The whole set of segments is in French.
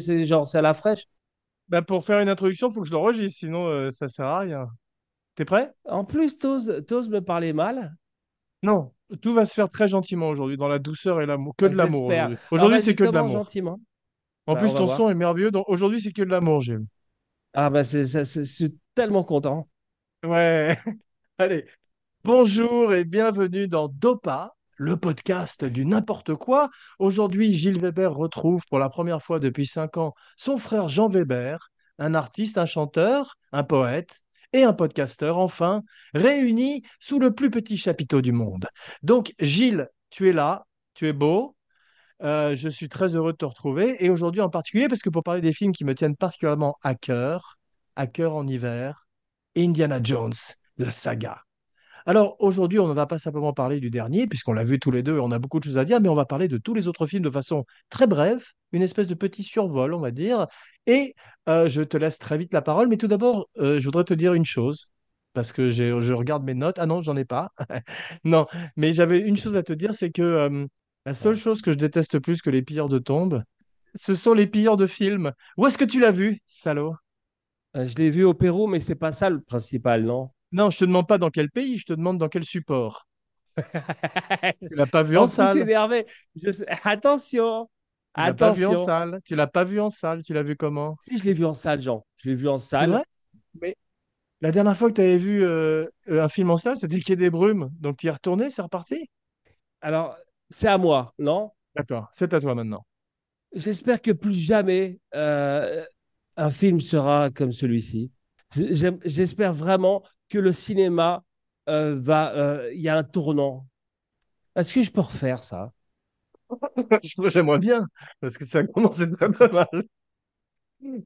C'est genre, c'est à la fraîche. Bah, pour faire une introduction, il faut que je l'enregistre, sinon euh, ça sert à rien. T'es prêt? En plus, t'oses, t'oses me parler mal. Non. Tout va se faire très gentiment aujourd'hui, dans la douceur et l'amour. Que de l'amour aujourd'hui. C'est que de l'amour. gentiment. En Bah, plus, ton voir. son est merveilleux. donc Aujourd'hui, c'est que de l'amour, Gilles. Ah bah c'est, ça- c'est- je suis tellement content. Ouais. Allez. Bonjour et bienvenue dans Dopa, le podcast du n'importe quoi. Aujourd'hui, Gilles Weber retrouve pour la première fois depuis cinq ans son frère Jean Weber, un artiste, un chanteur, un poète et un podcasteur, enfin, réunis sous le plus petit chapiteau du monde. Donc, Gilles, tu es là, tu es beau. euh, je suis très heureux de te retrouver et aujourd'hui en particulier parce que pour parler des films qui me tiennent particulièrement à cœur, à cœur en hiver, Indiana Jones, la saga. Alors aujourd'hui, on ne va pas simplement parler du dernier, puisqu'on l'a vu tous les deux et on a beaucoup de choses à dire, mais on va parler de tous les autres films de façon très brève, une espèce de petit survol, on va dire. Et euh, je te laisse très vite la parole, mais tout d'abord, euh, je voudrais te dire une chose, parce que je regarde mes notes. Ah non, j'en ai pas. Non, mais j'avais une chose à te dire, c'est que euh, la seule chose que je déteste plus que les pilleurs de tombes, ce sont les pilleurs de films. Où est-ce que tu l'as vu, salaud? Je l'ai vu au Pérou, mais c'est pas ça le principal, non? Non, je te demande pas dans quel pays, je te demande dans quel support. Tu l'as pas vu en En plus salle. énervé. Je sais- Attention, Tu l'as pas vu en salle. Tu l'as pas vu en salle. Tu l'as vu comment? Si je l'ai vu en salle, Jean. Je l'ai vu en salle. vrai? Mais la dernière fois que tu avais vu euh, euh, un film en salle, c'était Quai des Brumes. Donc tu y es retourné, c'est reparti? Alors, c'est à moi, non? D'accord, c'est à toi maintenant. J'espère que plus jamais euh, un film sera comme celui-ci. J'espère vraiment que le cinéma euh, va. euh, Il y a un tournant. Est-ce que je peux refaire ça? J'aimerais bien, parce que ça commence à être très très mal.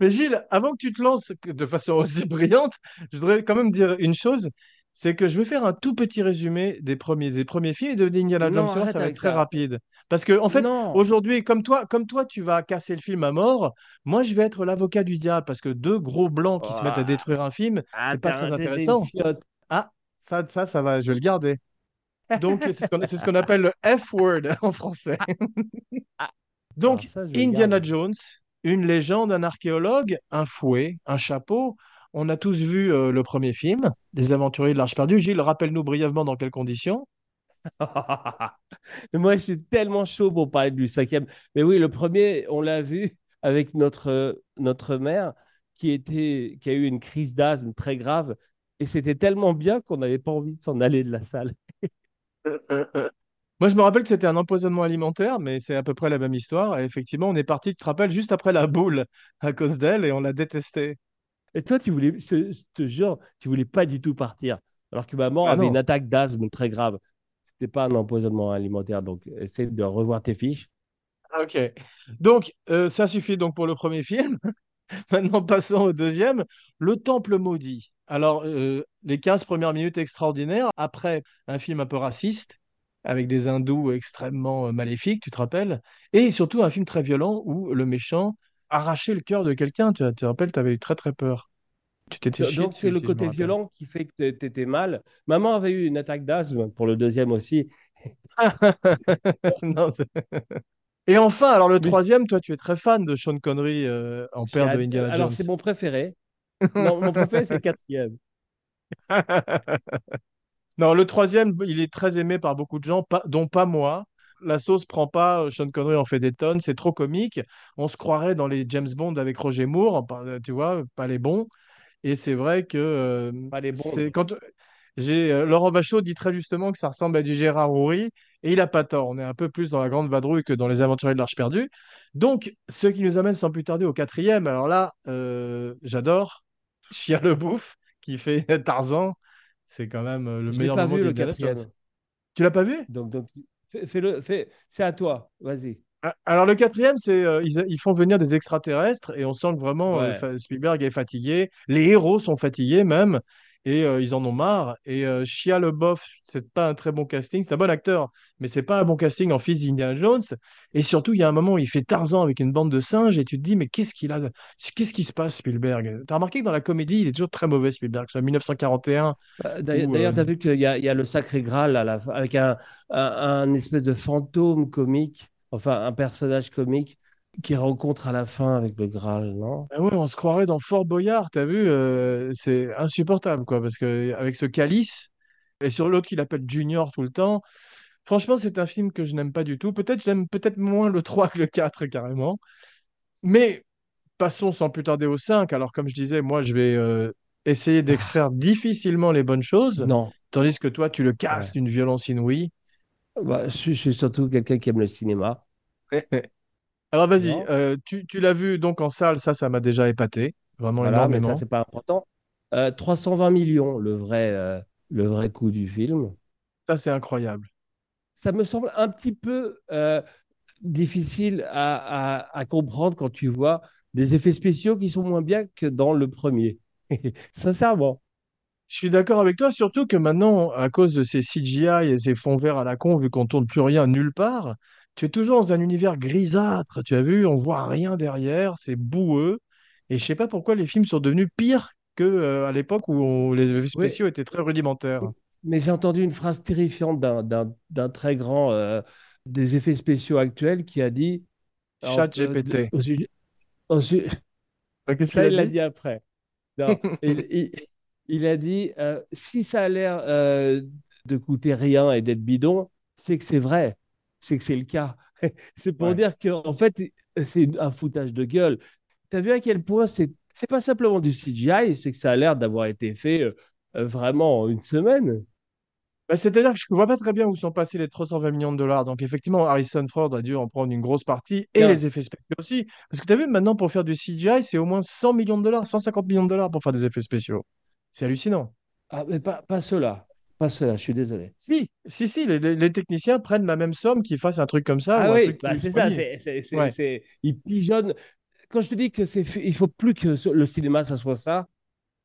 Mais Gilles, avant que tu te lances de façon aussi brillante, je voudrais quand même dire une chose, c'est que je vais faire un tout petit résumé des premiers, des premiers films et de Indiana Jones. Ça va être très ça. rapide. Parce que, en fait, aujourd'hui, comme toi, comme toi, tu vas casser le film à mort, moi, je vais être l'avocat du diable, parce que deux gros blancs qui se mettent à Ah, détruire un film, c'est pas très intéressant. Ah, ça, ça, ça va, je vais le garder. Donc, c'est ce qu'on ce appelle le F-word en français. Ah, alors Donc, ça, Indiana. Jones, une légende, un archéologue, un fouet, un chapeau. On a tous vu euh, le premier film, Les Aventuriers de l'Arche perdue. Gilles, rappelle-nous brièvement dans quelles conditions. Moi, je suis tellement chaud pour parler du cinquième. Mais oui, le premier, on l'a vu avec notre, euh, notre mère qui, était, qui a eu une crise d'asthme très grave. Et c'était tellement bien qu'on n'avait pas envie de s'en aller de la salle. Moi, je me rappelle que c'était un empoisonnement alimentaire, mais c'est à peu près la même histoire. Et effectivement, on est parti, tu te rappelles, juste après la boule à cause d'elle et on l'a détestée. Et toi, tu voulais, je, je te jure, tu voulais pas du tout partir. Alors que maman Ah avait une attaque d'asthme très grave. C'était pas un empoisonnement alimentaire. Donc, essaie de revoir tes fiches. Ah, Ok. Donc, euh, ça suffit donc pour le premier film. Maintenant, passons au deuxième. Le Temple maudit. Alors, euh, les 15 premières minutes extraordinaires, après un film un peu raciste, avec des hindous extrêmement euh, maléfiques, tu te rappelles, et surtout un film très violent où le méchant arrachait le cœur de quelqu'un. Tu, te rappelles, tu avais eu très très peur. Tu t'étais Donc, c'est le si côté violent qui fait que tu étais mal. Maman avait eu une attaque d'asthme pour le deuxième aussi. Non, et enfin, alors le Mais troisième, toi, tu es très fan de Sean Connery euh, en père de Indiana Alors, Jones. c'est mon préféré. Non, mon préféré, c'est le quatrième. Non, le troisième, il est très aimé par beaucoup de gens, pas- dont pas moi. La sauce prend pas, euh, Sean Connery en fait des tonnes, c'est trop comique. On se croirait dans les James Bond avec Roger Moore, euh, tu vois, pas les bons. Et c'est vrai que euh, Pas les bons. c'est quand j'ai euh, Laurent Vachaud dit très justement que ça ressemble à du Gérard Houry, et il a pas tort. On est un peu plus dans la grande vadrouille que dans les Aventuriers de l'Arche perdue. Donc, ce qui nous amène sans plus tarder au quatrième. Alors là, euh, j'adore Chia le Bouffe qui fait Tarzan. C'est quand même le Je meilleur pas moment vu, quatrième. Tu l'as pas vu? Donc, donc c'est à toi. Vas-y. Alors le quatrième, c'est euh, ils, ils font venir des extraterrestres et on sent que vraiment euh, Ouais. Spielberg est fatigué. Les héros sont fatigués même et euh, ils en ont marre. Et euh, Shia LaBeouf, c'est pas un très bon casting. C'est un bon acteur, mais c'est pas un bon casting en fils d'Indiana Jones. Et surtout, il y a un moment où il fait Tarzan avec une bande de singes et tu te dis mais qu'est-ce qu'il a, qu'est-ce qui se passe Spielberg? T'as remarqué que dans la comédie, il est toujours très mauvais Spielberg. Que ce soit 1941 Bah, D'ailleurs, euh, tu as vu qu'il y a, il y a le Sacré Graal à la fin, avec un, un, un espèce de fantôme comique, enfin un personnage comique qui rencontre à la fin avec le Graal, non? Ah ouais, on se croirait dans Fort Boyard, t'as vu, euh, c'est insupportable, quoi, parce que avec ce calice, et sur l'autre qu'il appelle Junior tout le temps, franchement, c'est un film que je n'aime pas du tout. Peut-être j'aime peut-être moins le 3 que le 4, carrément. Mais passons sans plus tarder au 5. Alors, comme je disais, moi, je vais euh, essayer Ah, d'extraire difficilement les bonnes choses, non. tandis que toi, tu le casses Ouais. d'une violence inouïe. Bah, je, je suis surtout quelqu'un qui aime le cinéma, Alors, vas-y, euh, tu, tu l'as vu donc en salle, ça, ça m'a déjà épaté, vraiment Voilà, mais ça, énormément. c'est pas important. Euh, 320 millions, le vrai, euh, le vrai coût du film. Ça, c'est incroyable. Ça me semble un petit peu euh, difficile à, à- à comprendre quand tu vois des effets spéciaux qui sont moins bien que dans le premier. Sincèrement. Je suis d'accord avec toi, surtout que maintenant, à cause de ces CGI et ces fonds verts à la con, vu qu'on tourne plus rien nulle part, tu es toujours dans un univers grisâtre. Tu as vu, on voit rien derrière, c'est boueux. Et je sais pas pourquoi les films sont devenus pires que, euh, à l'époque où on- les effets Oui, spéciaux étaient très rudimentaires. mais j'ai entendu une phrase terrifiante d'un très grand euh, des effets spéciaux actuels qui a dit Chat euh, GPT. au sujet- au su- Euh, Qu'est-ce qu'il ça, a il l'a dit? dit après. Non, il, il- il a dit euh, si ça a l'air euh, de coûter rien et d'être bidon, c'est que c'est vrai, c'est que c'est le cas. C'est pour Ouais. dire que en fait, c'est un foutage de gueule. Tu as vu à quel point c'est c'est pas simplement du CGI, c'est que ça a l'air d'avoir été fait euh, euh, vraiment en une semaine. Bah, c'est-à-dire que je ne vois pas très bien où sont passés les 320 millions de dollars. Donc, effectivement, Harrison Ford a dû en prendre une grosse partie et les effets spéciaux aussi. Parce que tu as vu, maintenant, pour faire du CGI, c'est au moins 100 millions de dollars, 150 millions de dollars pour faire des effets spéciaux. C'est hallucinant. ah, mais pas, pas cela, pas cela, je suis désolé. Si, si, si, les, techniciens prennent la même somme qu'ils fassent un truc comme ça Ah oui, bah c'est ça, c'est, c'est, Ouais. c'est- il pigeonne. Quand je te dis que c'est, il faut plus que le cinéma ça soit ça,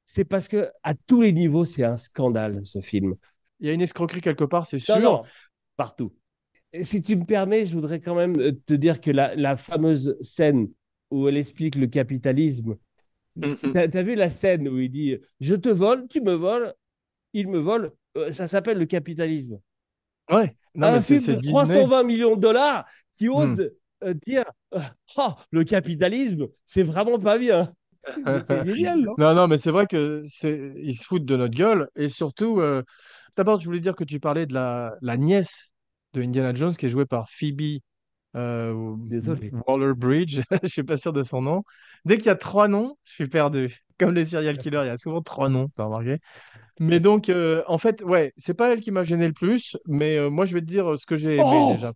c'est parce que à tous les niveaux c'est un scandale ce film. Il y a une escroquerie quelque part, c'est sûr. non, partout. Et si tu me permets, je voudrais quand même euh, te dire que la, la fameuse scène où elle explique le capitalisme, Mhm. t'as, t'as vu la scène où il dit je te vole, tu me voles, il me vole, ça s'appelle le capitalisme. Ouais. Non, mais un c'est film c'est de Disney. 320 millions de dollars qui Hmm. ose euh, dire euh, oh, le capitalisme, c'est vraiment pas bien. Génial, non? Non, non, mais c'est vrai que c'est ils se foutent de notre gueule. Et surtout, euh, d'abord, je voulais dire que tu parlais de la, la nièce de Indiana Jones qui est jouée par Phoebe euh, Désolé. Waller-Bridge. Je suis pas sûr de son nom. Dès qu'il y a trois noms, je suis perdu. Comme les serial killers, il y a souvent trois noms, t'as remarqué? Mais donc, euh, en fait, ouais, c'est pas elle qui m'a gêné le plus, mais euh, moi, je vais te dire euh, ce que j'ai aimé Oh déjà.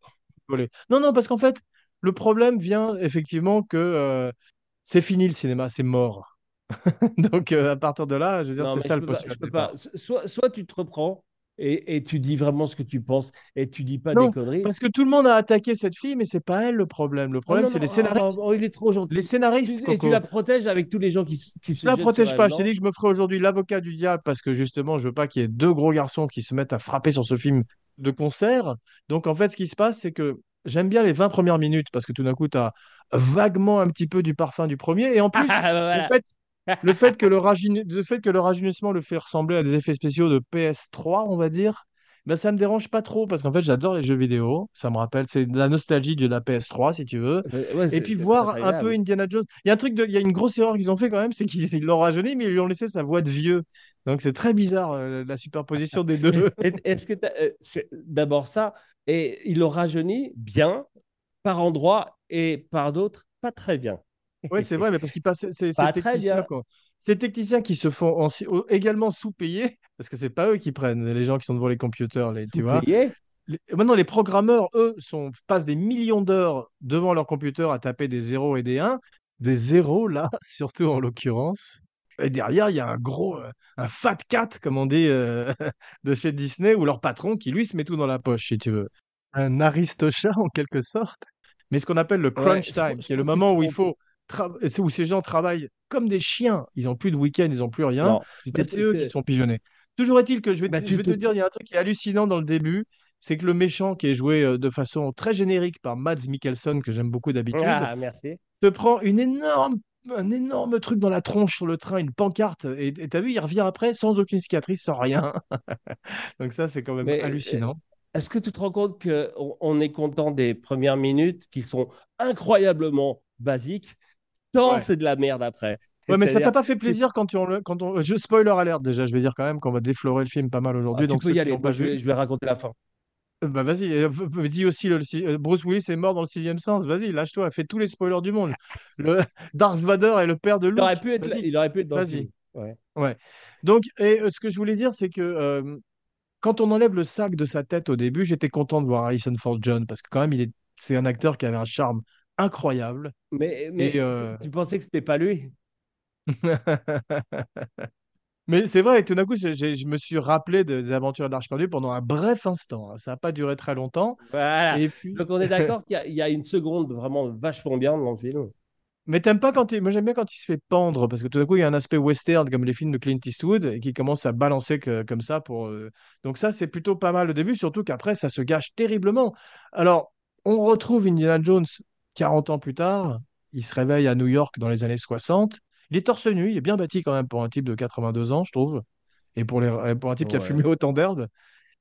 Non, non, parce qu'en fait, le problème vient effectivement que c'est fini le cinéma, c'est mort. Donc, à partir de là, je veux dire, c'est je ça le postulat soit tu te reprends et, et tu dis vraiment ce que tu penses et tu dis pas des conneries. parce que tout le monde a attaqué cette fille, mais c'est pas elle le problème. Le Oh problème, c'est les oh, oh, scénaristes. oh, il est trop Les gentil. scénaristes, Tu- et tu la protèges avec tous les gens qui, qui Je se la jettent sur protège pas. Je t'ai dit que je me ferai aujourd'hui l'avocat du diable parce que justement, je veux pas qu'il y ait deux gros garçons qui se mettent à frapper sur ce film de concert. Donc, en fait, ce qui se passe, c'est que j'aime bien les 20 premières minutes parce que tout d'un coup, tu as vaguement un petit peu du parfum du premier. Et en Ah, plus, bah voilà. fait, le fait que le, rajeuni- le fait que le rajeunissement le fait ressembler à des effets spéciaux de PS3, on va dire, ben ça me dérange pas trop parce qu'en fait, j'adore les jeux vidéo. Ça me rappelle, c'est de la nostalgie de la PS3, si tu veux. Euh, Ouais, Et puis voir un peu. Indiana Jones. Il y a un truc de, il y a une grosse erreur qu'ils ont fait quand même, c'est qu'ils ils l'ont rajeuni, mais ils lui ont laissé sa voix de vieux. Donc c'est très bizarre euh, la superposition des deux. Est-ce que euh, c'est d'abord ça et il le rajeunit bien par endroits et par d'autres pas très bien. Ouais, c'est vrai, mais parce qu'ils passent ces, ces techniciens quoi. Ces techniciens qui se font en- également sous-payés, parce que c'est pas eux qui prennent les gens qui sont devant les computers, les, tu vois. Les- maintenant, les programmeurs, eux, sont, passent des millions d'heures devant leur computer à taper des zéros et des 1. Des zéros, là, surtout en l'occurrence. Et derrière, il y a un gros, euh, un fat cat, comme on dit, euh, de chez Disney, ou leur patron qui, lui, se met tout dans la poche, si tu veux. Un aristochat, en quelque sorte. Mais ce qu'on appelle le crunch time, qui est le moment où il faut, où ces gens travaillent comme des chiens. Ils n'ont plus de week-end, ils n'ont plus rien. Bah, c'est eux qui sont pigeonnés. Toujours est-il que je vais bah, te, je tu vais te, te dire, il y a un truc qui est hallucinant dans le début, c'est que le méchant qui est joué euh, de façon très générique par Mads Mikkelsen, que j'aime beaucoup d'habitude, Ah, merci. te prend une énorme, un énorme truc dans la tronche sur le train, une pancarte, et t'as vu, il revient après sans aucune cicatrice, sans rien. Donc ça, c'est quand même Mais euh, hallucinant. est-ce que tu te rends compte qu'on on est content des premières minutes qui sont incroyablement basique, tant Ouais. c'est de la merde après. Ouais, mais ça t'a pas fait plaisir quand, on le- quand on. Je, spoiler alerte déjà, je vais dire quand même qu'on va déflorer le film pas mal Ah, aujourd'hui. tu donc peux y aller. Moi, je vais, vu, je vais raconter la fin. euh, bah vas-y. euh, dis aussi le, euh, Bruce Willis est mort dans le sixième sens. Vas-y, lâche-toi, fais tous les spoilers du monde. Le Darth Vader est le père de Il Luke. aurait pu être, là- Vas-y, il aurait pu être dans le vas-y. film. Ouais. Ouais. Donc, et, ce que je voulais dire, c'est que euh, quand on enlève le sac de sa tête au début, j'étais content de voir Harrison Ford John parce que quand même, il est, c'est un acteur qui avait un charme incroyable. Mais, Et euh, tu pensais que c'était pas lui? Mais c'est vrai, et tout d'un coup, je me suis rappelé de- des aventures de l'Arche perdue pendant un bref instant. hein. Ça n'a pas duré très longtemps. Voilà. Et puis, Donc on est d'accord qu'il y a- il y, a une seconde vraiment vachement bien dans le film. mais t'aimes pas quand il... Moi, j'aime bien quand il se fait pendre parce que tout d'un coup, il y a un aspect western comme les films de Clint Eastwood et qui commence à balancer que- comme ça pour. euh, Donc ça, c'est plutôt pas mal au début, surtout qu'après, ça se gâche terriblement. Alors, on retrouve Indiana Jones 40 ans plus tard. Il se réveille à New York dans les années 60. Il est torse nu, il est bien bâti quand même pour un type de 82 ans, je trouve. Et pour, les... pour un type qui a fumé autant d'herbe.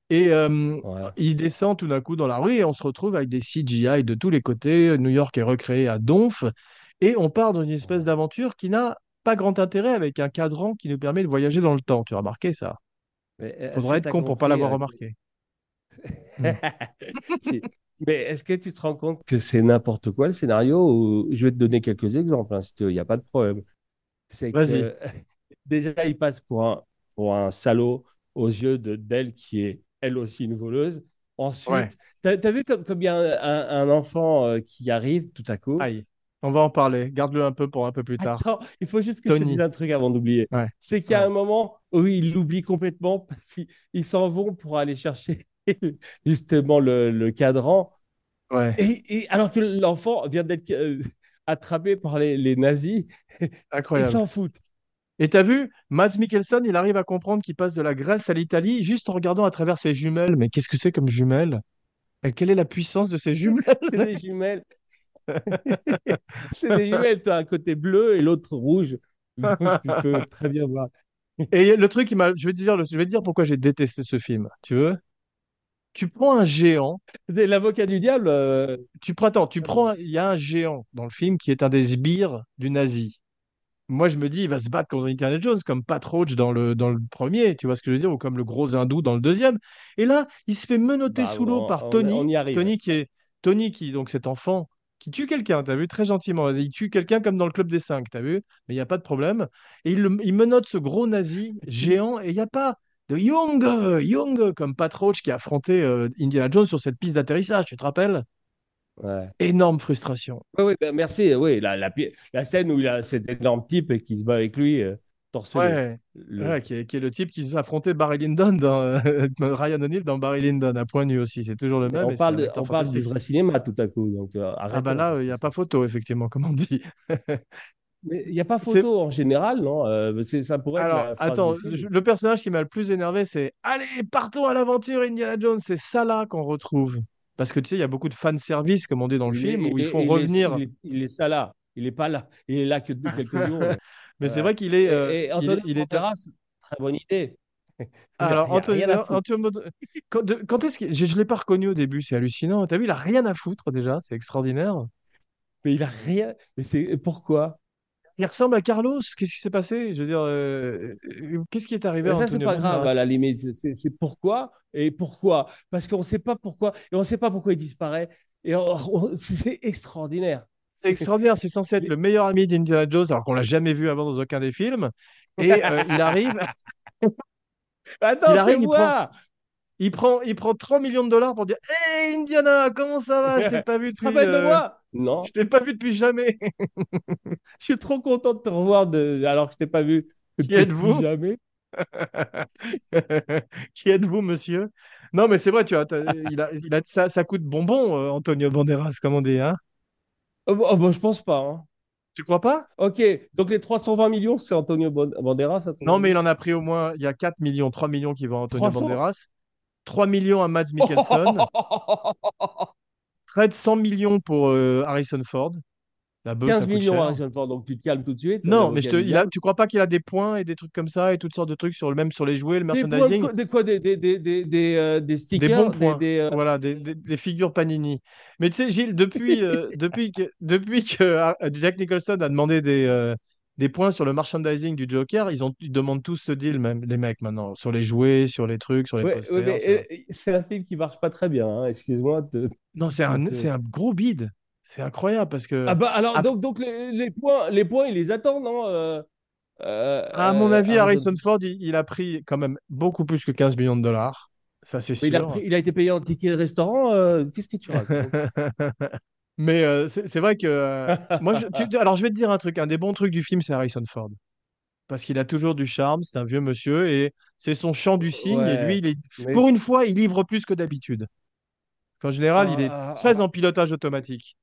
Et euh, Ouais. il descend tout d'un coup dans la rue et on se retrouve avec des CGI de tous les côtés. New York est recréé à donf. Et on part dans une espèce d'aventure qui n'a pas grand intérêt avec un cadran qui nous permet de voyager dans le temps. Tu as remarqué ça? Est-ce Faudrait être con pour pas compris, l'avoir euh, remarqué. Hmm. Mais est-ce que tu te rends compte que c'est n'importe quoi le scénario. Je vais te donner quelques exemples, hein, si tu il n'y a pas de problème. C'est que déjà, il passe pour un, pour un salaud aux yeux de d'elle qui est elle aussi une voleuse. Ensuite, Ouais. t'as as vu comme, comme il y a un, un enfant euh, qui arrive tout à coup? Aïe. On va en parler. Garde-le un peu pour un peu plus tard. Attends, il faut juste que je te dise un truc avant d'oublier. Ouais. C'est qu'il y a Ouais. un moment où ils l'oublient complètement parce qu'ils ils s'en vont pour aller chercher justement le, le cadran. Ouais. Et, et alors que l'enfant vient d'être euh, attrapé par les, les nazis, ils Incroyable. s'en foutent. Et t'as vu, Mads Mikkelsen, il arrive à comprendre qu'il passe de la Grèce à l'Italie juste en regardant à travers ses jumelles. Mais qu'est-ce que c'est comme jumelles? Et quelle est la puissance de ces jumelles? C'est des jumelles. C'est des jumelles. Tu as un côté bleu et l'autre rouge. Donc tu peux très bien voir. Et le truc je vais te dire, je vais te dire pourquoi j'ai détesté ce film. Tu veux? Tu prends un géant, L'avocat du diable, euh, tu prends, attends, tu prends, un- il y a un géant dans le film qui est un des sbires du nazi. Moi, je me dis, il va se battre contre Indiana Jones, comme Pat Roach dans le, dans le premier, tu vois ce que je veux dire, ou comme le gros hindou dans le deuxième. Et là, il se fait menotter bah, sous l'eau par on- Tony. on y arrive. Tony qui est, Tony qui, donc cet enfant, qui tue quelqu'un, t'as vu, très gentiment. Il tue quelqu'un comme dans le Club des Cinq, t'as vu, mais il n'y a pas de problème. Et il, il menotte ce gros nazi géant, et il n'y a pas de Young, Young, comme Pat Roach qui a affronté euh, Indiana Jones sur cette piste d'atterrissage, tu te rappelles? Ouais. Énorme frustration. Oui, ben, merci. Oui, la, la, pi- la scène où il a cet énorme type qui se bat avec lui, euh. Ouais. Le- qui est, qui est le type qui s'affrontait Barry Lyndon dans euh, Ryan O'Neill dans Barry Lyndon à point nu aussi. C'est toujours le même. on parle, un de- acteur on parle du vrai cinéma tout à coup. Donc, euh, Ah bah là, il n'y a pas photo, effectivement, comme on dit. Mais il n'y a pas photo en général, non Euh, Ça pourrait être Alors, phrase attends, le personnage qui m'a le plus énervé, c'est Allez, partons à l'aventure, Indiana Jones. C'est ça là qu'on retrouve. Parce que tu sais, il y a beaucoup de fan service, comme on dit dans le Il est- film, où il ils font il est- revenir. Il est, il est ça là. Il n'est pas là. Il est là que de quelques jours. Mais c'est Ouais. vrai qu'il est. Et, euh, et il est- Antonio il est- Banderas, très bonne idée. Alors, Il y a Antonio, rien à foutre. Antonio- quand, de- quand est-ce que. Je ne l'ai pas reconnu au début, c'est hallucinant. T'as vu, il a rien à foutre déjà, c'est extraordinaire. Mais il a rien. Mais c'est pourquoi? Il ressemble à Carlos? Qu'est-ce qui s'est passé? Je veux dire, euh, euh, qu'est-ce qui est arrivé ça, c'est pas grave à la limite. C'est pourquoi et pourquoi? Parce qu'on ne sait pas pourquoi. Et on ne sait pas pourquoi il disparaît. Et c'est extraordinaire. C'est extraordinaire. C'est censé être le meilleur ami d'Indiana Jones, alors qu'on l'a jamais vu avant dans aucun des films. Et euh, il arrive, Attends, Il c'est il moi il prend, il prend 3 millions de dollars pour dire Hey Indiana, comment ça va? Je t'ai pas vu depuis. rappelles de euh, moi Non, Je t'ai pas vu depuis jamais. je suis trop content de te revoir de... alors que je t'ai pas vu Qui depuis êtes-vous? jamais. Qui êtes-vous, monsieur? Non, mais c'est vrai, tu vois, il a, il a, ça, ça coûte bonbon, euh, Antonio Banderas, comme on dit, hein? Oh, bah, oh, bah, je pense pas. hein. Tu crois pas? Ok, donc les 320 millions, c'est Antonio Ban- Banderas Non, mais il en a pris au moins, il y a 4 millions, 3 millions qui vont à Antonio 300? Banderas, 3 millions à Mads Mikkelsen, près de 100 millions pour euh, Harrison Ford. La bœuf, 15 ça coûte millions cher. Harrison Ford, donc tu te calmes tout de suite. Non, mais je te, il a, tu crois pas qu'il a des points et des trucs comme ça et toutes sortes de trucs sur le même sur les jouets, le Des merchandising, des, quoi, des, des, des, des, des, euh, des des stickers, bons points. des, euh, Voilà, des, figures Panini. Mais tu sais, Gilles, depuis, euh, depuis que, depuis que euh, Jack Nicholson a demandé des, euh, des points sur le merchandising du Joker, ils ont, ils demandent tous ce deal, même les mecs maintenant, sur les jouets, sur les trucs, sur les Ouais, posters. sur- euh, c'est un film qui marche pas très bien, hein, excuse-moi. de- Non, c'est de un, gros bide. C'est incroyable parce que, Ah bah alors, donc, donc les, les points, les points, ils les attendent, non euh, euh, à mon avis, Harrison Harrison Ford, il, il a pris quand même beaucoup plus que 15 millions de dollars. Ça, c'est Mais il a, sûr. pris- il a été payé en ticket restaurant. euh, Qu'est-ce que tu racontes? Mais euh, c'est vrai que euh, moi, je, tu- alors je vais te dire un truc. Un des bons trucs du film, c'est Harrison Ford. Parce qu'il a toujours du charme, c'est un vieux monsieur et c'est son chant du cygne. Et lui, Ouais, il est, mais pour une fois, il livre plus que d'habitude. En général, il est ah, très ah, en pilotage automatique.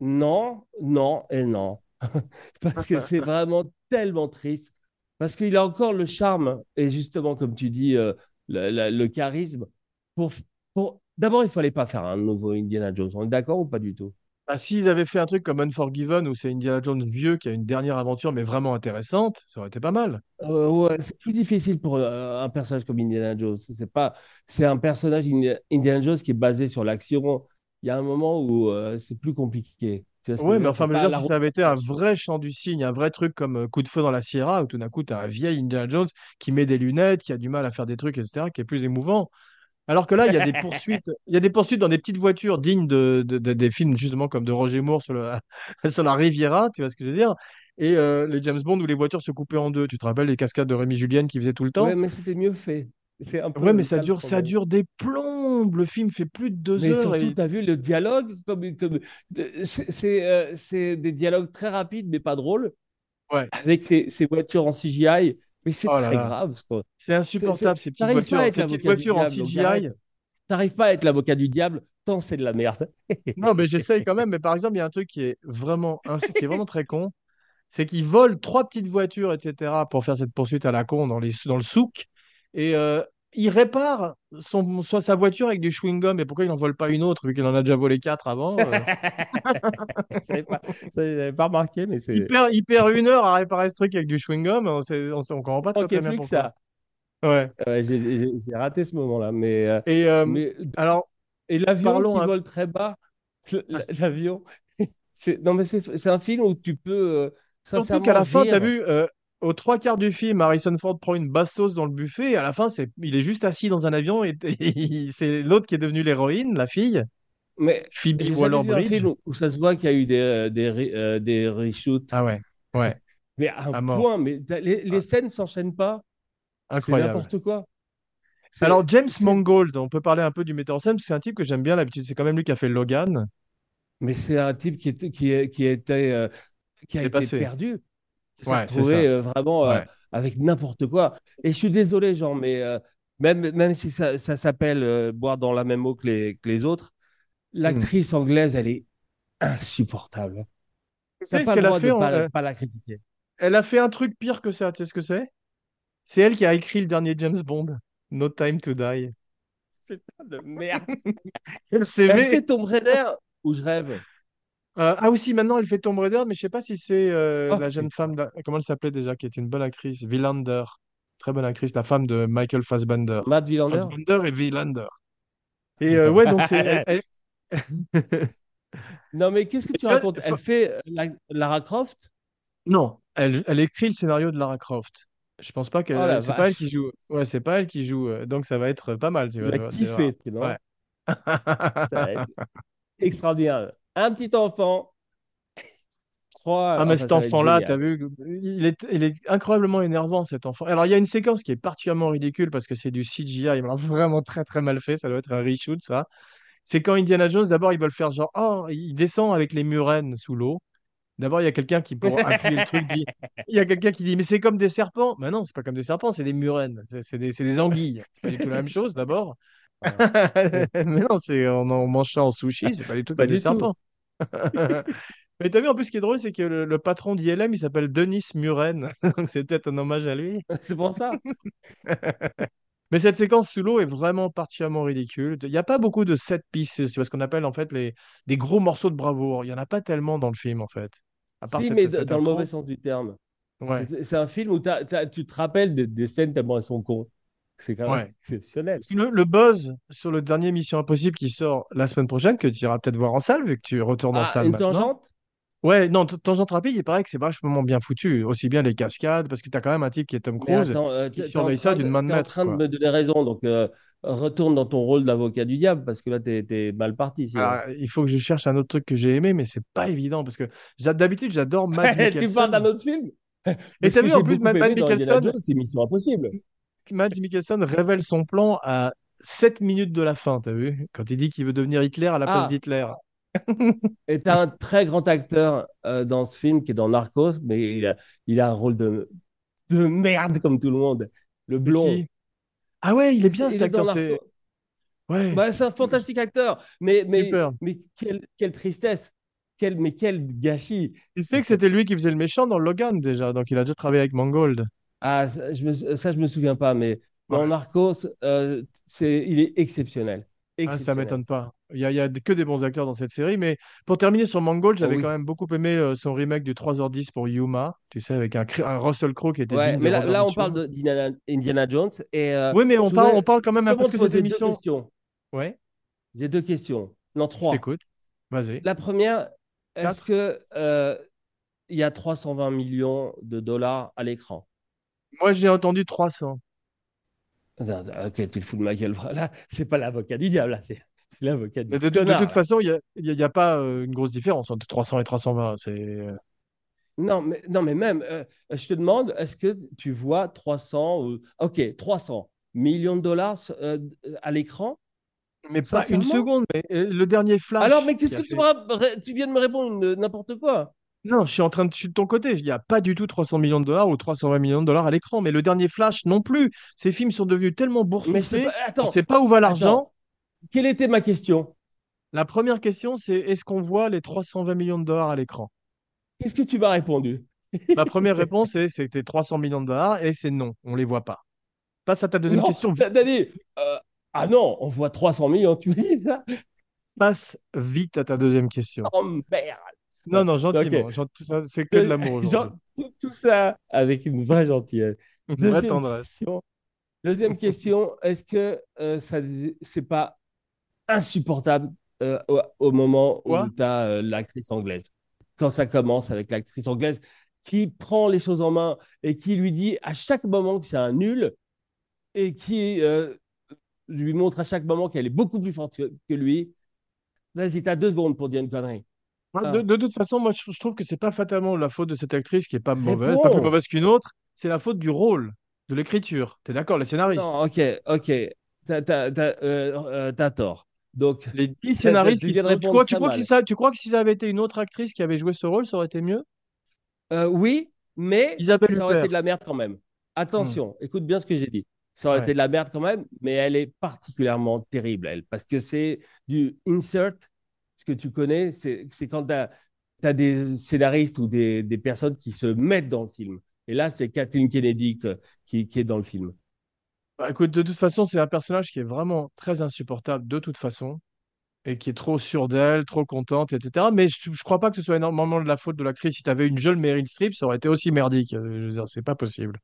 non, non et non. Parce que c'est vraiment tellement triste. Parce qu'il a encore le charme et justement, comme tu dis, euh, le, le- le charisme. Pour, pour... D'abord, il fallait pas faire un nouveau Indiana Jones. On est d'accord ou pas du tout? Ah, s'ils avaient fait un truc comme Unforgiven où c'est Indiana Jones vieux qui a une dernière aventure mais vraiment intéressante, ça aurait été pas mal. Euh, ouais, c'est plus difficile pour euh, un personnage comme Indiana Jones. C'est pas, c'est un personnage Indi- Indiana Jones qui est basé sur l'action. Il y a un moment où euh, c'est plus compliqué. Veux mais enfin, je veux dire, si route. ça avait été un vrai chant du cygne, un vrai truc comme euh, Coup de feu dans la Sierra, où tout d'un coup, tu as un vieil Indiana Jones qui met des lunettes, qui a du mal à faire des trucs, etc., qui est plus émouvant. Alors que là, il y a des poursuites, il y a des poursuites dans des petites voitures dignes de, de- de- des films justement comme de Roger Moore sur, le, sur la Riviera, tu vois ce que je veux dire? Et euh, les James Bond où les voitures se coupaient en deux. Tu te rappelles les cascades de Rémi Julien qui faisaient tout le temps? Ouais, mais c'était mieux fait. C'est un Ouais, mais ça dure, ça dure des plombes. Le film fait plus de deux Mais heures surtout, et tu as vu le dialogue, comme, comme, euh, c'est euh, des dialogues très rapides, mais pas drôles, ouais. avec ces, ces voitures en CGI. Mais c'est Oh très là, grave. c'est insupportable ces petites T'arrives pas à voitures, être ces petites l'avocat du voitures en CGI. T'arrives pas à être l'avocat du diable, tant c'est de la merde. Non, mais j'essaye quand même. Mais par exemple, il y a un truc qui est vraiment, qui est vraiment très con. C'est qu'ils volent trois petites voitures, etc., pour faire cette poursuite à la con dans, les, dans le souk. Et euh, il répare son, soit sa voiture avec du chewing-gum. Et pourquoi il n'en vole pas une autre, vu qu'il en a déjà volé quatre avant euh, Je pas, pas remarqué, mais il c'est perd, il perd une heure à réparer ce truc avec du chewing-gum. On ne comprend pas très, très bien pourquoi. ça. Ouais. Ouais, j'ai raté ce moment-là. Mais, euh, Et euh, mais alors, Et l'avion qui un vole très bas, le- l'avion. Non, mais c'est, un film où tu peux euh, Surtout qu'à la fin, tu as vu, euh, aux trois quarts du film, Harrison Ford prend une bastos dans le buffet, et à la fin, c'est, il est juste assis dans un avion, et, et c'est l'autre qui est devenue l'héroïne, la fille, Mais Phoebe Waller-Bridge. film où, où ça se voit qu'il y a eu des, euh, des, euh, des reshoots. Ah ouais, ouais, Mais à un à point, mais les, les Ah, scènes s'enchaînent pas. C'est incroyable. n'importe quoi. Alors, James Mangold, on peut parler un peu du metteur en scène, parce que c'est un type que j'aime bien l'habitude, c'est quand même lui qui a fait Logan, mais c'est un type qui, était, qui, est- qui, était, euh, qui a été perdu, s'est Ouais, c'est euh, vraiment euh, Ouais. avec n'importe quoi. Et je suis désolé, Jean, mais euh, même, même si ça, ça s'appelle euh, boire dans la même eau que les, que les autres, Hmm. l'actrice anglaise, elle est insupportable. Tu T'as sais ce pas le qu'elle a droit de fait? en- pas, euh, pas la critiquer. elle a fait un truc pire que ça, tu sais ce que c'est? C'est elle qui a écrit le dernier James Bond, No Time to Die. Putain de merde. Le Elle CV. fait Tomb Raider ou je rêve? Euh, ah aussi, maintenant, elle fait Tomb Raider, mais je sais pas si c'est euh, Oh la jeune femme, comment elle s'appelait déjà, qui est une bonne actrice, Villander. Très bonne actrice, la femme de Michael Fassbender. Matt Wilander. Fassbender et Villander. Et euh, ouais, donc c'est... elle- elle- Non, mais qu'est-ce que tu racontes? Elle fa- fait euh, la- Lara Croft? Non, elle, elle écrit le scénario de Lara Croft. Je pense pas Oh la qu'elle... C'est pas elle qui vache. joue. Ouais, c'est pas elle qui joue. euh, Donc ça va être pas mal, tu Tu vas, vas tu vas- tu vas voir. kiffer, tu Ouais. non? Ça va être extraordinaire. Un petit enfant, trois. Ah, mais Enfin, cet enfant-là, t'as génial. vu, il est, il est incroyablement énervant, cet enfant. Alors, il y a une séquence qui est particulièrement ridicule parce que c'est du CGI, alors vraiment très très mal fait, ça doit être un reshoot, ça. C'est quand Indiana Jones, d'abord, ils veulent faire genre, oh, il descend avec les murènes sous l'eau. D'abord, il y a quelqu'un qui, pour appuyer le truc, dit, il y a quelqu'un qui dit, mais c'est comme des serpents. Mais non, c'est pas comme des serpents, c'est des murènes, c'est des, c'est des anguilles. C'est pas du tout la même chose, d'abord. Mais non, c'est, on, en mange ça en sushi, c'est pas du tout Pas des serpents. Mais t'as vu, en plus, ce qui est drôle, c'est que le, le patron d'ILM, il s'appelle Denis Muren. Donc, c'est peut-être un hommage à lui. C'est pour ça. Mais cette séquence sous l'eau est vraiment particulièrement ridicule. Il n'y a pas beaucoup de set pieces, c'est ce qu'on appelle en fait les, des gros morceaux de bravoure. Il n'y en a pas tellement dans le film en fait. À part Si, cette, mais cette dans le mauvais sens du terme. Ouais, C'est un film où t'as- t'as- tu te rappelles des, des scènes tellement elles sont cons. C'est quand même ouais. exceptionnel. Parce que le, le buzz sur le dernier Mission Impossible qui sort la semaine prochaine, que tu iras peut-être voir en salle, vu que tu retournes en Ah, salle une maintenant. tangente? Ouais, non, Tangente Rapide, il paraît que c'est vachement bien foutu. Aussi bien les cascades, parce que tu as quand même un type qui est Tom Cruise, attends, euh, qui en surveille ça train d'une de, main de t'es en maître, train de me donner raison. Donc, euh, retourne dans ton rôle d'avocat du diable parce que là, t'es, t'es mal parti. Alors, il faut que je cherche un autre truc que j'ai aimé, mais c'est pas évident, parce que d'habitude, j'adore Mads Tu parles d'un autre film? Et t'as vu, en plus, Mikkelsen, Jones, c'est Mission Impossible. Mads Mikkelsen révèle son plan à 7 minutes de la fin, t'as vu? Quand il dit qu'il veut devenir Hitler à la place Ah, d'Hitler. et t'as un très grand acteur euh, dans ce film qui est dans Narcos, mais il a, il a un rôle de, de merde comme tout le monde. Le blond. qui? Ah ouais, il est bien cet acteur, c'est... Ouais, Bah, un fantastique acteur, mais, mais, mais quelle, quelle tristesse, quel, mais quel gâchis. Tu sais que c'était lui qui faisait le méchant dans Logan, déjà, donc il a déjà travaillé avec Mangold. Ah, ça, je me, ça, je me souviens pas, mais dans Ouais. Narcos, euh, c'est, il est exceptionnel. Ah, ça Exceptionnel. m'étonne pas. Il y a, que des bons acteurs dans cette série. Mais pour terminer sur Mangold, Oh j'avais quand même beaucoup aimé euh, son remake du 3h10 pour Yuma. Tu sais, avec un, un Russell Crowe qui était Ouais, mais là, on parle d'Indiana Indiana Jones et euh, Oui, mais on parle, voudrais on parle quand même, parce te que cette deux émission. questions? Ouais, J'ai deux questions, non trois. t'écoute. Vas-y. La première, est-ce Quatre. que euh, il y a 320 millions de dollars à l'écran? Moi, j'ai entendu 300. Non, non, Ok, tu te fous de ma gueule. Là, c'est pas l'avocat du diable, là, c'est c'est l'avocat Mais du de, de- toute façon, il n'y a, pas euh, une grosse différence entre 300 et 320. C'est... euh, Non, mais, non, mais même, euh, je te demande, est-ce que tu vois 300 ou... Ok, 300 millions de dollars euh, à l'écran? Mais pas une seconde. Mais, euh, le dernier Alors, Flash mais qui qu'est-ce que tu, tu viens de me répondre n'importe quoi? Non, je suis en train de, je suis de ton côté. Il n'y a pas du tout 300 millions de dollars ou 320 millions de dollars à l'écran. Mais le dernier Flash non plus. Ces films sont devenus tellement boursouflés. On ne sait pas où va l'argent. Quelle était ma question? La première question, c'est est-ce qu'on voit les 320 millions de dollars à l'écran? Qu'est-ce que tu m'as répondu? Ma première réponse est c'était 300 millions de dollars et c'est non, on les voit pas. Passe à ta deuxième Non, question. t'as t'as dit, euh, ah non, on voit 300 millions, tu me dis ça? Passe vite à ta deuxième question. Oh merde! Non, non, gentiment. Ça, C'est que de l'amour tout, tout ça avec une vraie gentillesse. Vraie Deuxième tendresse. question, deuxième question, est-ce que euh, ça c'est pas insupportable euh, au, au moment Quoi? où tu as l'actrice anglaise? Quand ça commence avec l'actrice anglaise qui prend les choses en main et qui lui dit à chaque moment que c'est un nul et qui euh, lui montre à chaque moment qu'elle est beaucoup plus forte que, que lui. Vas-y, t'as deux secondes pour dire une connerie. Ouais, Ah. De, de toute façon, moi, je, je trouve que c'est pas fatalement la faute de cette actrice qui est pas mauvaise, pas plus mauvaise qu'une autre. C'est la faute du rôle, de l'écriture. T'es d'accord, les scénaristes? Non, ok, ok. T'as, euh, euh, tort. Donc, Les dix scénaristes tu qui sont. Crois, tu crois mal. que si ça, tu crois que si ça avait été une autre actrice qui avait joué ce rôle, ça aurait été mieux? Euh, oui, mais Isabelle ça aurait été de la merde quand même. Attention, écoute bien ce que j'ai dit. Ça aurait Ouais. été de la merde quand même, mais elle est particulièrement terrible, elle, parce que c'est du insert. Ce que tu connais, c'est quand tu as, des scénaristes ou des, des personnes qui se mettent dans le film. Et là, c'est Kathleen Kennedy qui, qui est dans le film. Bah, écoute, de toute façon, c'est un personnage qui est vraiment très insupportable de toute façon et qui est trop sûr d'elle, trop contente, etc. Mais je, je crois pas que ce soit énormément de la faute de l'actrice. Si tu avais une jeune Meryl Streep, ça aurait été aussi merdique. Euh, Je veux dire, c'est pas possible.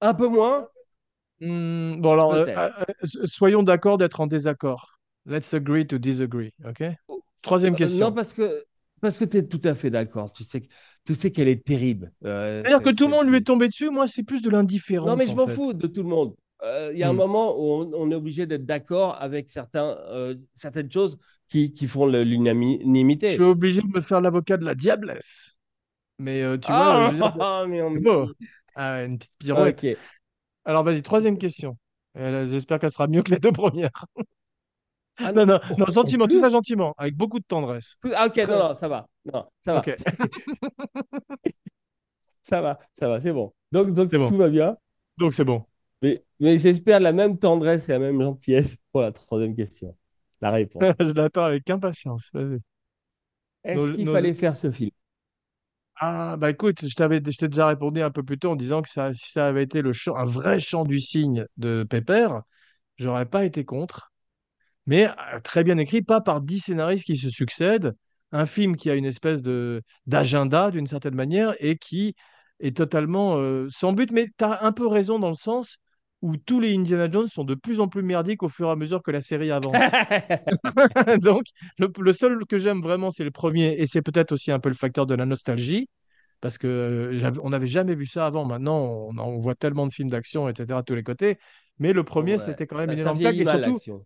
Un peu moins, Hmm, bon, alors, euh, euh, euh, soyons d'accord d'être en désaccord. Let's agree to disagree, ok? Troisième Euh, question. non, parce que, parce que tu es tout à fait d'accord. Tu sais, tu sais qu'elle est terrible. Euh, C'est-à-dire que tout le monde lui est tombé dessus. Moi, c'est plus de Non, l'indifférence, mais je en m'en fous de tout le monde. Euh, Il y a un Hmm. moment où on, on est obligé d'être d'accord avec certains, euh, certaines choses qui, qui font le- Je l'unanimité. suis obligé de me faire l'avocat de la diablesse. Mais tu vois, Ah, mais on- beau. Ah, une petite pirouette. Ok. Alors, vas-y, troisième question. J'espère qu'elle sera mieux que les deux premières. Ah, Non, non, non, en gentiment, tout ça gentiment, avec beaucoup de tendresse. Ah, ok, non, non, ça va. Non, ça va. Ça va, ça va, c'est bon. Donc, donc bon. tout va bien. donc c'est bon. Mais, mais j'espère la même tendresse et la même gentillesse pour la troisième question. La réponse. Je l'attends avec impatience. Vas-y. Est-ce qu'il nos- fallait faire ce film? Ah, bah écoute, je t'avais, je t'ai déjà répondu un peu plus tôt en disant que ça, si ça avait été le chant, un vrai chant du cygne de Pépère, j'aurais pas été contre. Mais euh, très bien écrit, pas par dix scénaristes qui se succèdent. Un film qui a une espèce de d'agenda d'une certaine manière et qui est totalement euh, sans but. Mais tu as un peu raison dans le sens où tous les Indiana Jones sont de plus en plus merdiques au fur et à mesure que la série avance. Donc, le, le seul que j'aime vraiment, c'est le premier, et c'est peut-être aussi un peu le facteur de la nostalgie, parce que euh, on n'avait jamais vu ça avant. Maintenant, on, on voit tellement de films d'action, etc., à tous les côtés. Mais le premier, Ouais, c'était quand même une énorme claque, et surtout.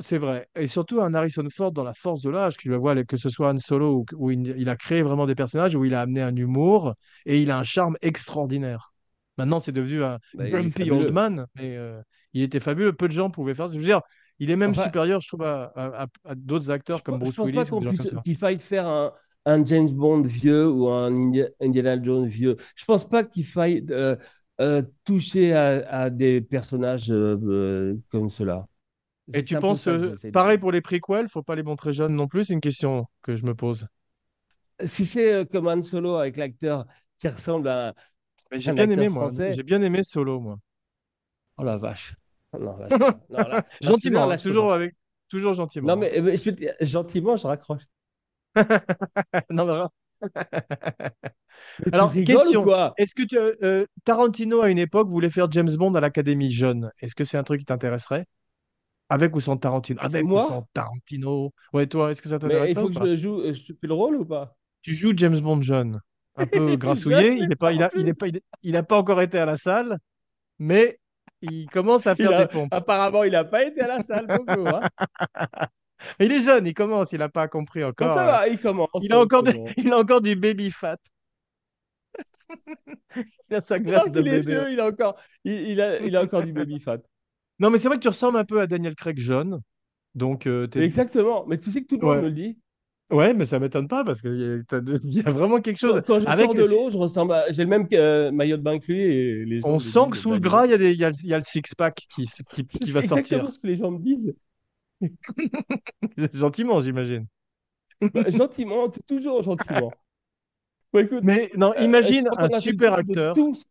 C'est vrai, et surtout un Harrison Ford dans la force de l'âge, que je ce soit Han Solo, où, où il, il a créé vraiment des personnages, où il a amené un humour, et il a un charme extraordinaire. Maintenant, c'est devenu un Bah, grumpy old man, mais euh, il était fabuleux. Peu de gens pouvaient faire ça. Je veux dire, il est même Enfin, supérieur, je trouve, à, à- à- à d'autres je, acteurs comme je Bruce pense pas Willis puisse comme ça. qu'il faille faire un, un James Bond vieux ou un Indi- Indiana Jones vieux. Je pense pas qu'il faille euh, euh, toucher à, à des personnages comme cela. Et tu penses, euh, pareil pour les prequels, faut pas les montrer jeunes non plus? C'est une question que je me pose. Si c'est euh, comme Han Solo avec l'acteur qui ressemble à Mais j'ai bien aimé, moi. J'ai bien aimé Solo, moi. oh la vache. Non, là, je pas. Non, là, Gentiment, là, hein, je toujours avec, toujours Non, gentiment. mais euh, je peux te dire, gentiment, je raccroche. hein. Non, mais. Mais Alors, question. Est-ce que tu- euh, Tarantino, à une époque, voulait faire James Bond à l'Académie jeune? Est-ce que c'est un truc qui t'intéresserait? Avec ou sans Tarantino? Avec ou Moi? sans Tarantino? Ouais, toi, est-ce que ça Mais il faut ou que je joue, euh, je fais le rôle ou pas? Tu joues James Bond jeune, un peu grassouillé. Il n'est pas il en a, il plus. est pas, il est- il a pas encore été à la salle, mais il commence à faire des pompes. apparemment, il n'a pas été à la salle beaucoup. Hein? Il est jeune, il commence, il n'a pas compris Bon, encore. ça va, il commence. Il a encore bon. il a encore du baby fat. Il a sa graisse de est bébé. vieux, il a encore, il, il a, il a encore du baby fat. Non, mais c'est vrai que tu ressembles un peu à Daniel Craig jeune. Donc, euh, t'es- Exactement. Mais tu sais que tout le monde ouais. me le dit. Ouais, mais ça m'étonne pas parce qu'il y, a y vraiment quelque chose. Quand, quand je Avec, sors de l'eau, je ressemble à... J'ai le même euh, maillot de bain que lui et les gens on sent que sous le gras, il y a, y le- six-pack qui, qui, qui C'est va exactement sortir. ce que les gens me disent. Gentiment, j'imagine. Bah, gentiment, toujours gentiment. Bon, écoute, Mais non, euh, imagine un super acteur. tout ce.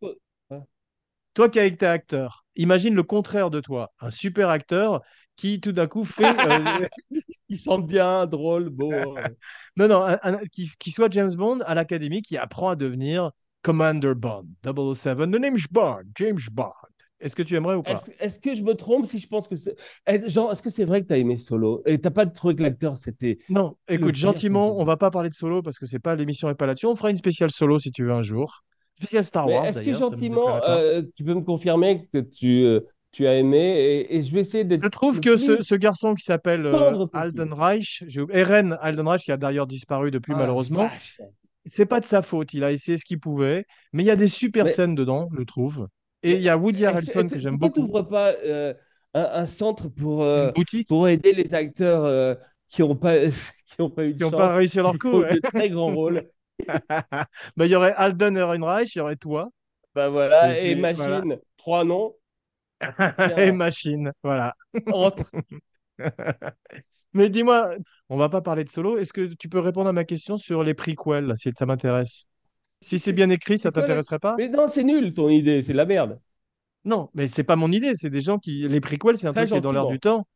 Toi qui as été acteur, imagine le contraire de toi. Un super acteur qui tout d'un coup fait. euh, Ils sentent bien, drôle, beau. non, non, un- un- qui, qui soit James Bond à l'académie, qui apprend à devenir Commander Bond, 007. The name's Bond, James Bond. Est-ce que tu aimerais ou pas? Est-ce que je me trompe si je pense que c'est. Est- Genre, est-ce que c'est vrai que tu as aimé Solo? Et t'as pas trouvé que l'acteur c'était Non, écoute, gentiment, on va pas parler de solo parce que c'est pas l'émission n'est pas là-dessus. On fera une spéciale solo si tu veux un jour. Spéciale Star Wars est-ce que gentiment, euh, tu peux me confirmer que tu, euh, tu as aimé et, et je vais essayer Je d'être trouve le que ce, ce garçon qui s'appelle euh, tendre possible. Alden Reich, j'ai oublié- Eren Alden Reich, qui a d'ailleurs disparu depuis Ah malheureusement, c'est pas de sa faute. Il a essayé ce qu'il pouvait, mais il y a des super Mais, scènes dedans, je trouve. Et il y a Woody Harrelson que, que j'aime pourquoi tu beaucoup. n'ouvres pas euh, un, un centre pour, euh, pour aider les acteurs euh, qui n'ont pas, qui ont pas eu de qui n'ont pas chance, réussi leur coup. ouais. de très grands rôles? Bah, il y aurait Alden Ehrenreich, il y aurait toi. Et voilà, et puis voilà. Machine, trois noms, Et Machine, voilà. entre. Mais dis-moi, on va pas parler de solo. Est-ce que tu peux répondre à ma question sur les prequels, si ça m'intéresse? Si c'est bien écrit, ça t'intéresserait pas? Mais non, c'est nul ton idée, c'est de la merde. Non, mais c'est pas mon idée. C'est des gens qui. Les prequels, c'est un Très truc qui est dans l'air du temps.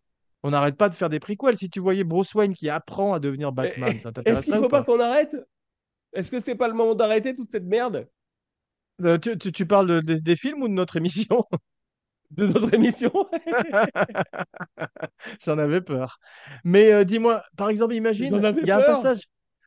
On n'arrête pas de faire des prequels. Si tu voyais Bruce Wayne qui apprend à devenir Batman, et- ça Est-ce qu'il t'intéresserait faut pas pas? qu'on arrête? Est-ce que c'est pas le moment d'arrêter toute cette merde? Euh, tu, tu- tu parles de- des des films ou de notre émission? de notre émission? J'en avais peur. Mais euh, dis-moi, par exemple, imagine, il y a un passage.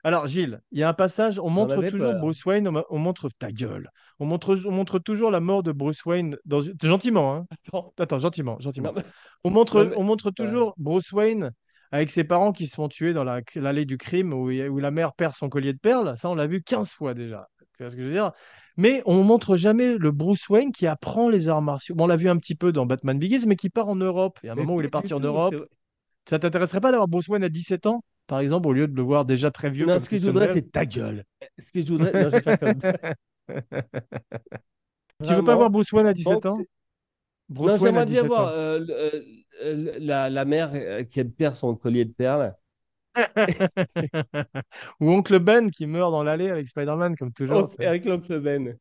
Alors, Gilles, il y a un passage, on montre toujours peur. Bruce Wayne, on, mo- on montre ta gueule. On montre, on montre toujours la mort de Bruce Wayne dans Gentiment, hein? Attends. Attends, gentiment, Non, gentiment. mais... On montre, non, mais- on montre Ouais. toujours Bruce Wayne avec ses parents qui se font tuer dans la- l'allée du crime où, la mère perd son collier de perles. Ça, on l'a vu 15 fois déjà. Tu vois ce que je veux dire? Mais on montre jamais le Bruce Wayne qui apprend les arts martiaux. Bon, on l'a vu un petit peu dans Batman Begins, mais qui part en Europe. Il y a un mais moment où il est parti en. Europe. Ça t'intéresserait pas d'avoir Bruce Wayne à 17 ans, par exemple, au lieu de le voir déjà très vieux Non, ce que je voudrais, c'est ta gueule. Ce que je voudrais, non, je vais faire comme toi. Tu veux pas voir Bruce Wayne à je 17 pense ans? Bruce Non, Wayne à j'aimerais bien 17 voir euh, euh, la, la mère euh, qui perd son collier de perles. Ou Oncle Ben qui meurt dans l'allée avec Spider-Man, comme toujours. Avec l'oncle Ben.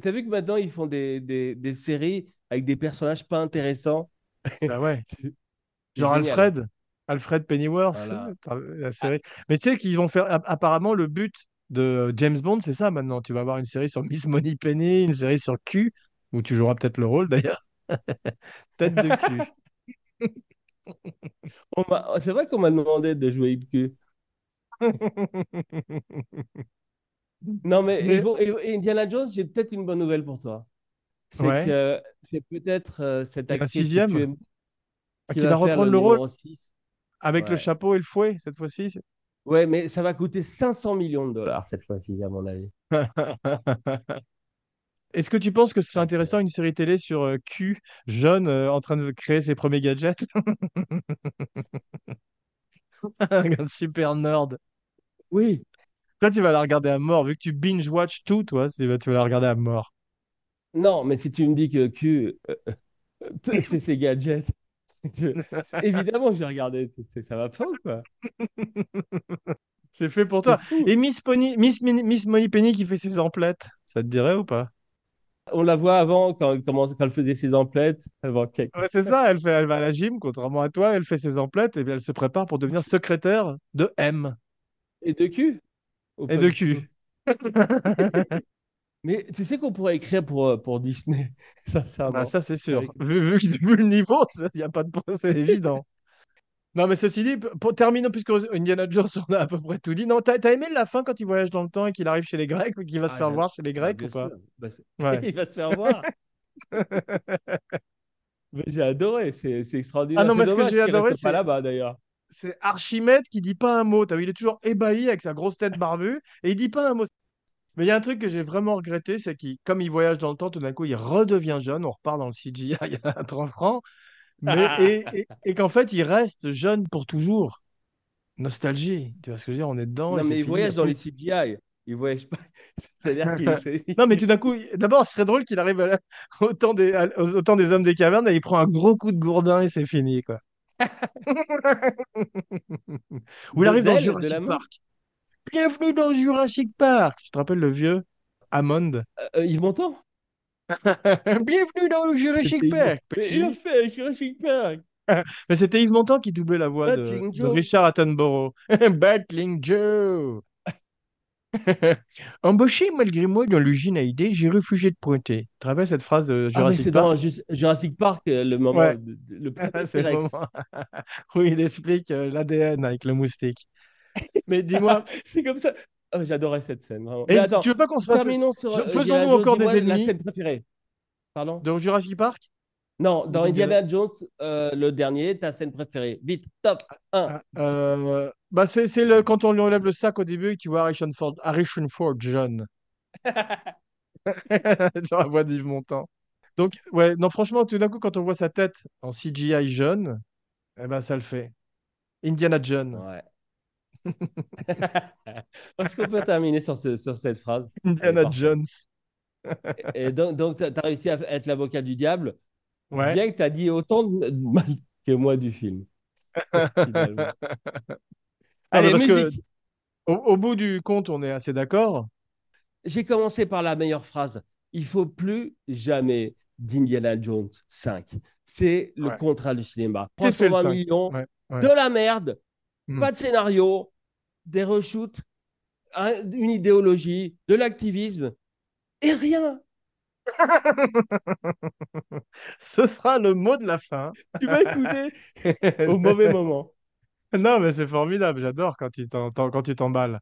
T'as vu que maintenant ils font des, des, des séries avec des personnages pas intéressants? Bah ouais. Genre génial. Alfred, Alfred Pennyworth, Voilà. la série. Mais tu sais qu'ils vont faire, app- apparemment, le but de James Bond, c'est ça maintenant. Tu vas avoir une série sur Miss Moneypenny, une série sur Q, où tu joueras peut-être le rôle d'ailleurs. Tête de cul. C'est vrai qu'on m'a demandé de jouer IQ. Non, mais, Mais- et- Indiana Jones, j'ai peut-être une bonne nouvelle pour toi. C'est Ouais. que c'est peut-être euh, cette La actrice que sixième tu Ah, qui Qui va reprendre le le rôle numéro 6. avec le chapeau et le fouet cette fois-ci. Ouais, mais ça va coûter 500 millions de dollars cette fois-ci, à mon avis. Est-ce que tu penses que ce serait intéressant une série télé sur euh, Q, jeune, euh, en train de créer ses premiers gadgets? Un super nerd. Oui. Toi, tu vas la regarder à mort. Vu que tu binge-watch tout, toi, tu vas, tu vas la regarder à mort. Non, mais si tu me dis que Q, euh, euh, c'est ses gadgets, je- évidemment que je vais regarder. C'est- Ça va pas ou quoi? C'est fait pour C'est toi. fou. Et Miss Pony, Miss, Min- Miss Moneypenny qui fait ses emplettes, ça te dirait ou pas? On la voit avant, quand, elle faisait ses emplettes, avant Ouais, c'est ça, elle fait, elle va à la gym, contrairement à toi, elle fait ses emplettes et puis elle se prépare pour devenir secrétaire de M Et de Q? Et de Q. Mais tu sais qu'on pourrait écrire pour, euh, pour Disney. Bah, ça, c'est sûr. Vu, vu- vu le niveau, il n'y a pas de c'est évident. Non, mais ceci dit, pour terminer, puisque Indiana Jones, on a à peu près tout dit. Non, t'as, aimé la fin quand il voyage dans le temps et qu'il arrive chez les Grecs ou qu'il va se Ah, faire voir chez les Ah, Grecs ou pas? Bah, c'est- Ouais. Il va se faire voir. Mais j'ai adoré, c'est c'est extraordinaire. Ah non, C'est mais ce que j'ai adoré, reste pas c'est- là-bas d'ailleurs. C'est Archimède qui dit pas un mot. T'as vu, il est toujours ébahi avec sa grosse tête barbue et il dit pas un mot. Mais il y a un truc que j'ai vraiment regretté, c'est qu'il, comme il voyage dans le temps, tout d'un coup, il redevient jeune. On repart dans le CGI il y a 30 ans. Mais, et, et- et qu'en fait, il reste jeune pour toujours. Nostalgie. Tu vois ce que je veux dire? On est dedans. Non, mais il voyage dans les CGI. Il voyage pas. C'est-à-dire qu'il fait- Non, mais tout d'un coup, d'abord, ce serait drôle qu'il arrive à au, temps des, à- au temps des hommes des cavernes et il prend un gros coup de gourdin et c'est fini, quoi. Ou il arrive dans Jurassic Park. Bienvenue dans Jurassic Park. Tu te rappelles le vieux Hammond? Euh, Yves Montand? Bienvenue dans Jurassic C'était Yves- Park. Il fait Jurassic Park. Mais c'était Yves Montand qui doublait la voix de. Richard Attenborough. Battling Joe. Embauché malgré moi dans l'usine à idées, j'ai refusé de pointer. Tu rappelles cette phrase de Ah, mais Jurassic c'est Park? dans Ju- Jurassic Park, le moment, Ouais. de- le premier C'est le moment où il explique euh, l'ADN avec le moustique. Mais dis-moi, C'est comme ça. Ah, J'adorais cette scène, vraiment. et attends, tu veux pas qu'on se fasse terminons sur je- euh, faisons-nous Jones. encore des Dis-moi la ennemis. scène préférée. Pardon dans Jurassic Park? Non, dans Indiana Jones, euh, le dernier, ta scène préférée. Vite, top 1. Ah, euh, bah c'est le quand on lui enlève le sac au début et tu vois Harrison Ford, Harrison Ford jeune. Genre la voix d'Yves Montand. Donc ouais, non franchement, tout d'un coup quand on voit sa tête en CGI jeune, eh ben ça le fait. Indiana John. Ouais. Est-ce qu'on peut terminer sur, ce- sur cette phrase? Indiana. Jones. Et donc, donc tu as réussi à être l'avocat du diable, Ouais. bien que tu as dit autant de mal que moi du film. Ah, Allez, musique. Au, au bout du compte, on est assez d'accord. J'ai commencé par la meilleure phrase. Il faut plus jamais d'Indiana Jones 5. C'est le Ouais. contrat du cinéma. Qui fait le 320 cinq? millions, Ouais, ouais. de la merde, Hmm. pas de scénario, des reshoots, un- une idéologie, de l'activisme et rien. Ce sera le mot de la fin. Tu m'as écouté au mauvais moment. Non, mais c'est formidable. J'adore quand, tu t'emballes.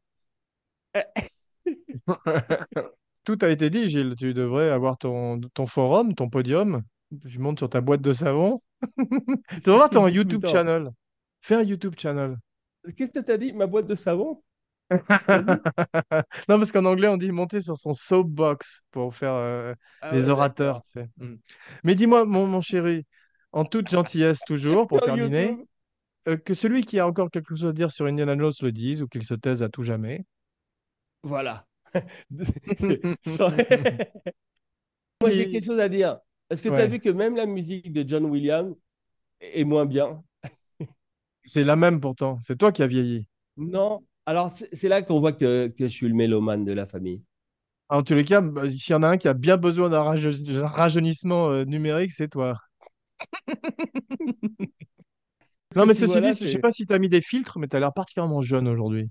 Tout a été dit, Gilles. Tu devrais avoir ton, ton forum, ton podium. Tu montes sur ta boîte de savon. Tu devrais avoir ton YouTube channel. Fais un YouTube channel. Qu'est-ce que tu as dit Ma boîte de savon? Non, parce qu'en anglais, on dit monter sur son soapbox pour faire euh, Ah les ouais, orateurs. d'accord. tu sais. Mm. Mais dis-moi, mon, mon chéri, en toute gentillesse toujours, pour terminer, euh, que celui qui a encore quelque chose à dire sur Indiana Jones le dise ou qu'il se taise à tout jamais. Voilà. Moi, j'ai quelque chose à dire. Est-ce que tu as vu que même la musique de John Williams est moins bien? C'est la même pourtant. C'est toi qui as vieilli. Non. Alors, c'est là qu'on voit que, que je suis le mélomane de la famille. En tous les cas, bah, s'il y en a un qui a bien besoin d'un raje- d'un rajeunissement euh, numérique, c'est toi. Non, mais tu ceci dit, je sais c'est. pas si tu as mis des filtres, mais tu as l'air particulièrement jeune aujourd'hui.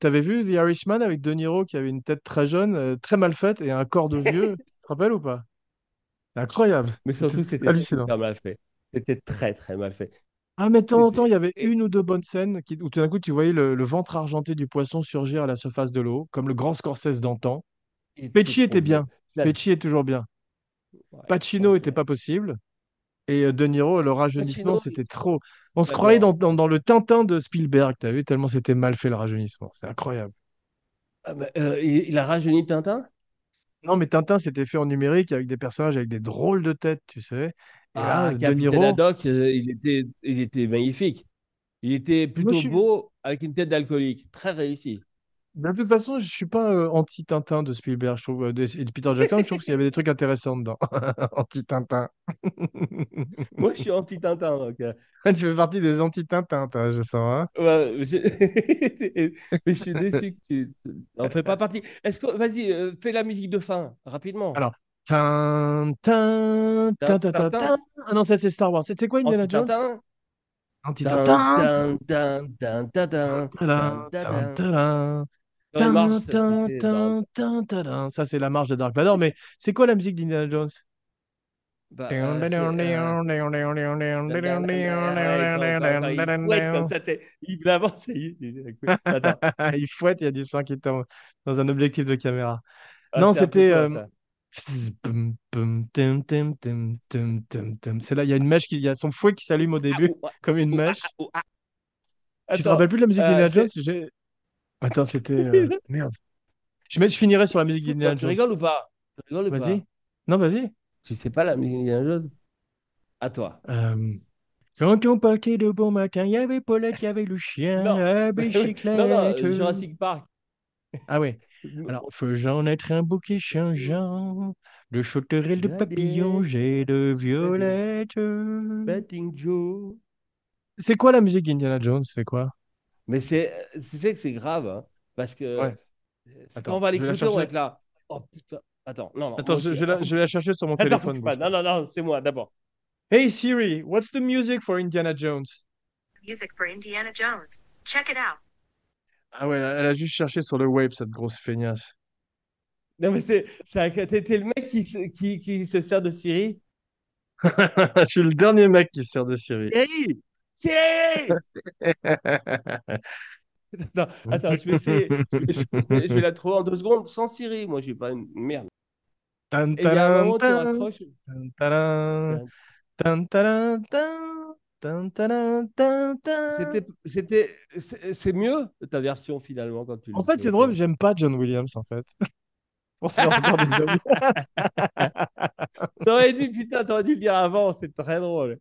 T'avais vu The Irishman avec De Niro qui avait une tête très jeune, euh, très mal faite et un corps de vieux? Tu te rappelles ou pas? Incroyable. Mais surtout, c'était super mal fait. C'était très, très mal fait. Ah, mais de temps en temps, il y avait une ou deux bonnes scènes qui, où tout d'un coup, tu voyais le, le ventre argenté du poisson surgir à la surface de l'eau, comme le grand Scorsese d'antan. Il était bien. vieux. Là, Pesci est toujours bien. ouais, Pacino était pas possible. Et euh, De Niro, le rajeunissement, c'était trop. On se croyait dans, dans, dans le Tintin de Spielberg, t'as vu, tellement c'était mal fait le rajeunissement. C'est incroyable. Ah, bah, euh, il a rajeuni Tintin? Non, mais Tintin, c'était fait en numérique avec des personnages avec des drôles de têtes, tu sais. Et là, Ah, De Haddock, euh, il était, il était magnifique. Il était moi, plutôt suis... beau avec une tête d'alcoolique. Très réussi. De toute façon, je suis pas euh, anti-Tintin de Spielberg, je trouve, euh, de- et de Peter Jackson, je trouve qu'il y avait des trucs intéressants dedans. Anti-Tintin. Moi, je suis anti-Tintin. Donc, euh, Tu fais partie des anti-Tintin, je sens, hein. ouais, je- Mais je suis déçu que tu n'en fais pas partie. Est-ce que, vas-y, fais la musique de fin, rapidement. Alors, tin, tin, tin, tin, tin, Tintin, tin. Ah non, ça c'est Star Wars. C'était quoi Indiana Jones? anti-Tintin. Tin, Anti-Tintin. tin, tin, Ça, c'est la marche de Dark Vador. Mais c'est quoi la musique d'Indiana Jones? Bah, euh, euh, il t'sais, il fouette, il y a du sang qui tombe dans un objectif de caméra. ah, Non, c'était. euh. C'est là, il y a une mèche qui, il y a son fouet qui s'allume au Ah, début, ou, ah, comme une ou, ah, mèche. Tu te rappelles plus de la musique euh, d'Indiana Jones? Attends, c'était. euh, Merde. Je, mets- je finirai sur la musique d'Indiana tu Jones. rigoles ou pas? Tu rigoles ou Vas-y. pas? Non, vas-y. Tu sais pas la musique d'Indiana Jones? À toi. Euh, Quand on partait de bon matin, il y avait Paulette, il y avait le chien, Non, la non, bicyclette. non, Jurassic Park. Ah ouais. Alors, faisant naître un bouquet changeant de sauterelles, de papillons et de violettes. Betting Joe. C'est quoi la musique d'Indiana Jones? C'est quoi? Mais c'est, tu sais que c'est grave, hein, parce que Ouais. quand on va l'écouter, on va être là. Oh putain, attends, non, non, Attends, moi je, vais la, je vais la chercher sur mon Attends, téléphone, pas. Non, non, non, c'est moi d'abord. Hey Siri, what's the music for Indiana Jones? Music for Indiana Jones. Check it out. Ah ouais, elle a juste cherché sur le web, cette grosse feignasse. Non, mais c'est, c'est, t'es le mec qui, se- qui, qui se sert de Siri? Je suis le dernier mec qui se sert de Siri. Siri! Siri! Attends, attends, je vais essayer. Je vais, la trouver en deux secondes sans Siri. Moi, je suis pas une merde. Tan, taran. C'était, c'était, c'est mieux ta version finalement quand tu En fait, c'est drôle, j'aime pas John Williams, en fait. On se fait encore des amis. T'aurais dû, putain, t'aurais dû le dire avant, c'est très drôle.